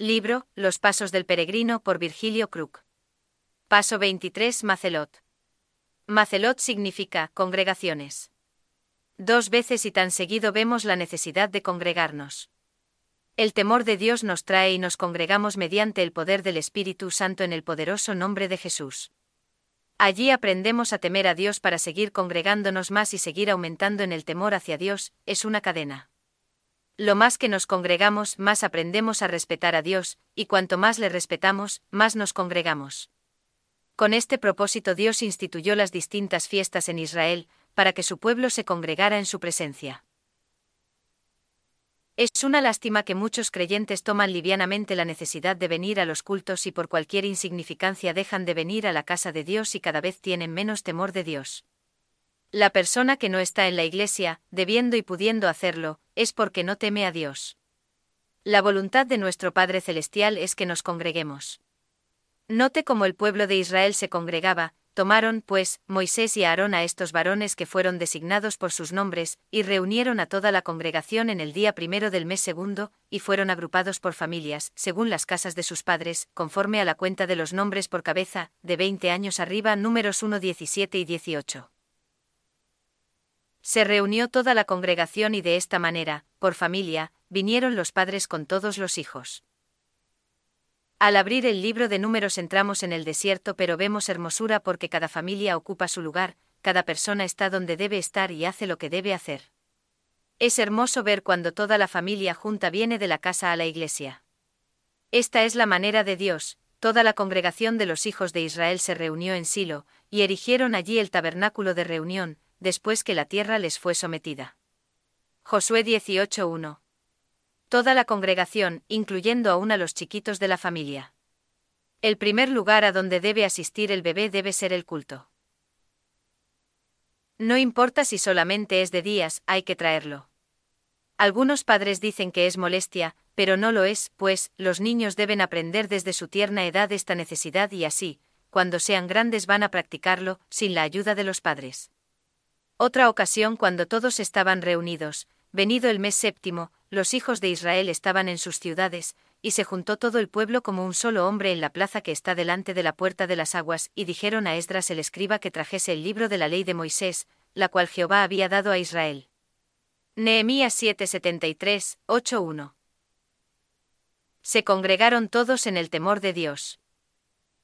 Libro, Los Pasos del Peregrino por Virgilio Krug. Paso 23, Macelot. Macelot significa congregaciones. Dos veces y tan seguido vemos la necesidad de congregarnos. El temor de Dios nos trae y nos congregamos mediante el poder del Espíritu Santo en el poderoso nombre de Jesús. Allí aprendemos a temer a Dios para seguir congregándonos más y seguir aumentando en el temor hacia Dios, es una cadena. Lo más que nos congregamos, más aprendemos a respetar a Dios, y cuanto más le respetamos, más nos congregamos. Con este propósito Dios instituyó las distintas fiestas en Israel, para que su pueblo se congregara en su presencia. Es una lástima que muchos creyentes toman livianamente la necesidad de venir a los cultos y por cualquier insignificancia dejan de venir a la casa de Dios y cada vez tienen menos temor de Dios. La persona que no está en la iglesia, debiendo y pudiendo hacerlo, es porque no teme a Dios. La voluntad de nuestro Padre Celestial es que nos congreguemos. Note cómo el pueblo de Israel se congregaba, tomaron, pues, Moisés y Aarón a estos varones que fueron designados por sus nombres, y reunieron a toda la congregación en el día primero del mes segundo, y fueron agrupados por familias, según las casas de sus padres, conforme a la cuenta de los nombres por cabeza, de veinte años arriba, números 1, 17 y 18. Se reunió toda la congregación y de esta manera, por familia, vinieron los padres con todos los hijos. Al abrir el libro de números entramos en el desierto pero vemos hermosura porque cada familia ocupa su lugar, cada persona está donde debe estar y hace lo que debe hacer. Es hermoso ver cuando toda la familia junta viene de la casa a la iglesia. Esta es la manera de Dios, toda la congregación de los hijos de Israel se reunió en Silo, y erigieron allí el tabernáculo de reunión, después que la tierra les fue sometida. Josué 18.1. Toda la congregación, incluyendo aún a los chiquitos de la familia. El primer lugar a donde debe asistir el bebé debe ser el culto. No importa si solamente es de días, hay que traerlo. Algunos padres dicen que es molestia, pero no lo es, pues los niños deben aprender desde su tierna edad esta necesidad y así, cuando sean grandes van a practicarlo, sin la ayuda de los padres. Otra ocasión cuando todos estaban reunidos, venido el mes séptimo, los hijos de Israel estaban en sus ciudades, y se juntó todo el pueblo como un solo hombre en la plaza que está delante de la puerta de las aguas, y dijeron a Esdras el escriba que trajese el libro de la ley de Moisés, la cual Jehová había dado a Israel. Nehemías 7:73, 8:1. Se congregaron todos en el temor de Dios.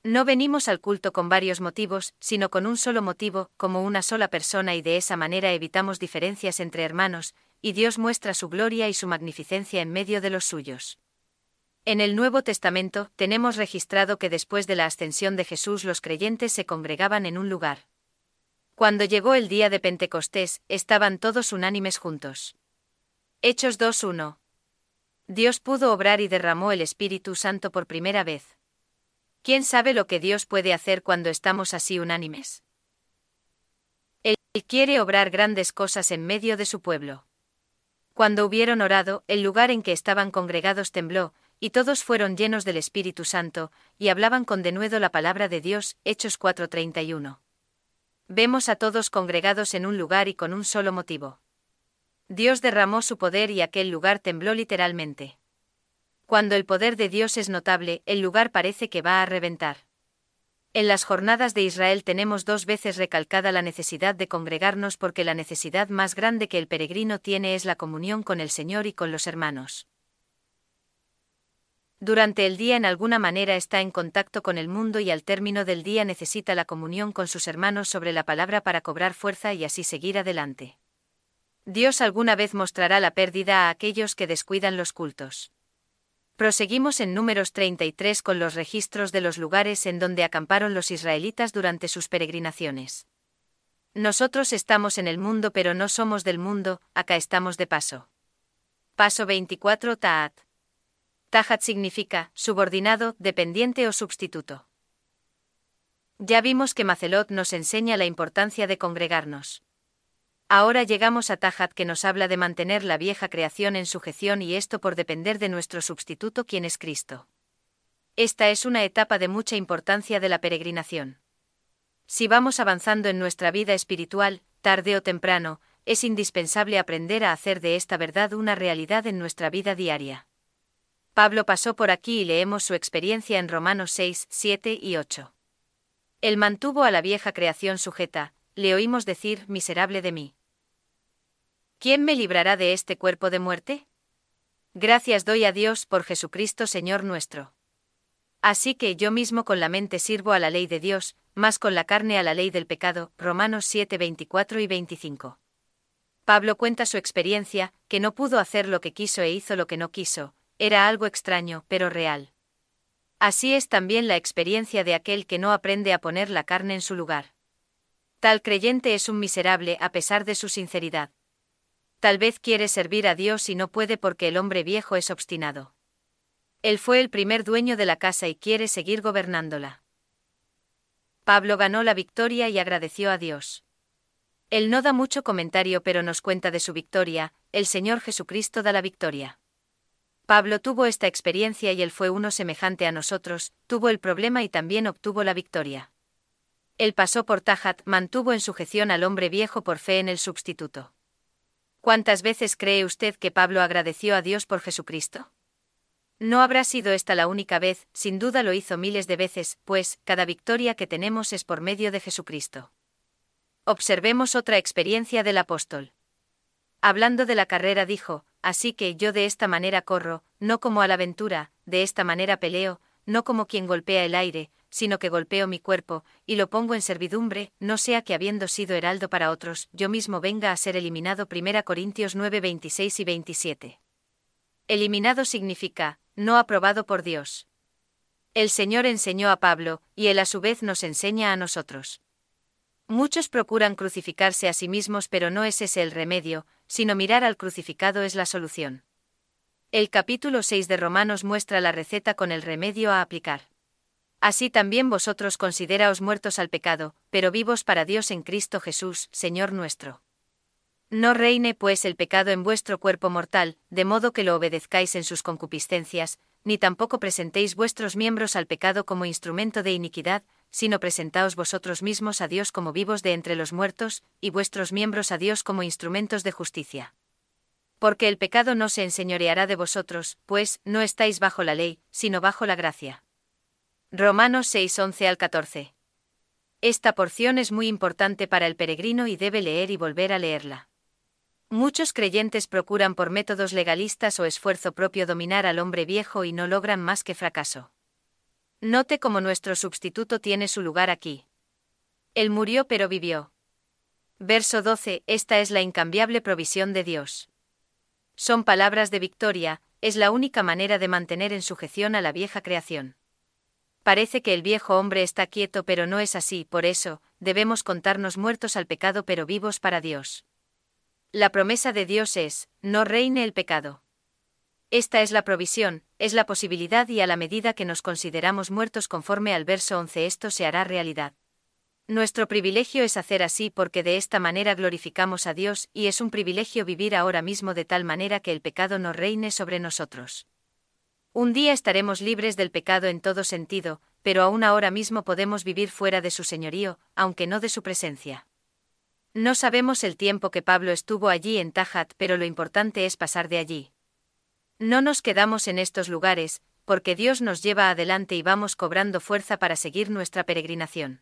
No venimos al culto con varios motivos, sino con un solo motivo, como una sola persona y de esa manera evitamos diferencias entre hermanos, y Dios muestra su gloria y su magnificencia en medio de los suyos. En el Nuevo Testamento tenemos registrado que después de la ascensión de Jesús los creyentes se congregaban en un lugar. Cuando llegó el día de Pentecostés, estaban todos unánimes juntos. Hechos 2.1. Dios pudo obrar y derramó el Espíritu Santo por primera vez. ¿Quién sabe lo que Dios puede hacer cuando estamos así unánimes? Él quiere obrar grandes cosas en medio de su pueblo. Cuando hubieron orado, el lugar en que estaban congregados tembló, y todos fueron llenos del Espíritu Santo, y hablaban con denuedo la palabra de Dios. Hechos 4:31. Vemos a todos congregados en un lugar y con un solo motivo. Dios derramó su poder y aquel lugar tembló literalmente. Cuando el poder de Dios es notable, el lugar parece que va a reventar. En las jornadas de Israel tenemos dos veces recalcada la necesidad de congregarnos porque la necesidad más grande que el peregrino tiene es la comunión con el Señor y con los hermanos. Durante el día en alguna manera está en contacto con el mundo y al término del día necesita la comunión con sus hermanos sobre la palabra para cobrar fuerza y así seguir adelante. Dios alguna vez mostrará la pérdida a aquellos que descuidan los cultos. Proseguimos en números 33 con los registros de los lugares en donde acamparon los israelitas durante sus peregrinaciones. Nosotros estamos en el mundo pero no somos del mundo, acá estamos de paso. Paso 24 Taat. Tahat significa subordinado, dependiente o sustituto. Ya vimos que Macelot nos enseña la importancia de congregarnos. Ahora llegamos a Tajat que nos habla de mantener la vieja creación en sujeción y esto por depender de nuestro sustituto quien es Cristo. Esta es una etapa de mucha importancia de la peregrinación. Si vamos avanzando en nuestra vida espiritual, tarde o temprano, es indispensable aprender a hacer de esta verdad una realidad en nuestra vida diaria. Pablo pasó por aquí y leemos su experiencia en Romanos 6, 7 y 8. Él mantuvo a la vieja creación sujeta, le oímos decir, miserable de mí. ¿Quién me librará de este cuerpo de muerte? Gracias doy a Dios por Jesucristo Señor nuestro. Así que yo mismo con la mente sirvo a la ley de Dios, más con la carne a la ley del pecado. Romanos 7, 24 y 25. Pablo cuenta su experiencia, que no pudo hacer lo que quiso e hizo lo que no quiso, era algo extraño, pero real. Así es también la experiencia de aquel que no aprende a poner la carne en su lugar. Tal creyente es un miserable a pesar de su sinceridad. Tal vez quiere servir a Dios y no puede porque el hombre viejo es obstinado. Él fue el primer dueño de la casa y quiere seguir gobernándola. Pablo ganó la victoria y agradeció a Dios. Él no da mucho comentario pero nos cuenta de su victoria, el Señor Jesucristo da la victoria. Pablo tuvo esta experiencia y él fue uno semejante a nosotros, tuvo el problema y también obtuvo la victoria. Él pasó por Tajat, mantuvo en sujeción al hombre viejo por fe en el sustituto. ¿Cuántas veces cree usted que Pablo agradeció a Dios por Jesucristo? No habrá sido esta la única vez, sin duda lo hizo miles de veces, pues, cada victoria que tenemos es por medio de Jesucristo. Observemos otra experiencia del apóstol. Hablando de la carrera dijo, Así que yo de esta manera corro, no como a la aventura, de esta manera peleo, no como quien golpea el aire, sino que golpeo mi cuerpo, y lo pongo en servidumbre, no sea que habiendo sido heraldo para otros, yo mismo venga a ser eliminado. 1 Corintios 9, 26 y 27. Eliminado significa, no aprobado por Dios. El Señor enseñó a Pablo, y él a su vez nos enseña a nosotros. Muchos procuran crucificarse a sí mismos pero no es ese el remedio, sino mirar al crucificado es la solución. El capítulo 6 de Romanos muestra la receta con el remedio a aplicar. Así también vosotros consideraos muertos al pecado, pero vivos para Dios en Cristo Jesús, Señor nuestro. No reine pues el pecado en vuestro cuerpo mortal, de modo que lo obedezcáis en sus concupiscencias, ni tampoco presentéis vuestros miembros al pecado como instrumento de iniquidad, sino presentaos vosotros mismos a Dios como vivos de entre los muertos, y vuestros miembros a Dios como instrumentos de justicia. Porque el pecado no se enseñoreará de vosotros, pues, no estáis bajo la ley, sino bajo la gracia. Romanos 6, 11 al 14. Esta porción es muy importante para el peregrino y debe leer y volver a leerla. Muchos creyentes procuran por métodos legalistas o esfuerzo propio dominar al hombre viejo y no logran más que fracaso. Note cómo nuestro sustituto tiene su lugar aquí. Él murió pero vivió. Verso 12. Esta es la incambiable provisión de Dios. Son palabras de victoria, es la única manera de mantener en sujeción a la vieja creación. Parece que el viejo hombre está quieto pero no es así, por eso, debemos contarnos muertos al pecado pero vivos para Dios. La promesa de Dios es, no reine el pecado. Esta es la provisión, es la posibilidad y a la medida que nos consideramos muertos conforme al verso 11 esto se hará realidad. Nuestro privilegio es hacer así porque de esta manera glorificamos a Dios y es un privilegio vivir ahora mismo de tal manera que el pecado no reine sobre nosotros. Un día estaremos libres del pecado en todo sentido, pero aún ahora mismo podemos vivir fuera de su señorío, aunque no de su presencia. No sabemos el tiempo que Pablo estuvo allí en Tajat, pero lo importante es pasar de allí. No nos quedamos en estos lugares, porque Dios nos lleva adelante y vamos cobrando fuerza para seguir nuestra peregrinación.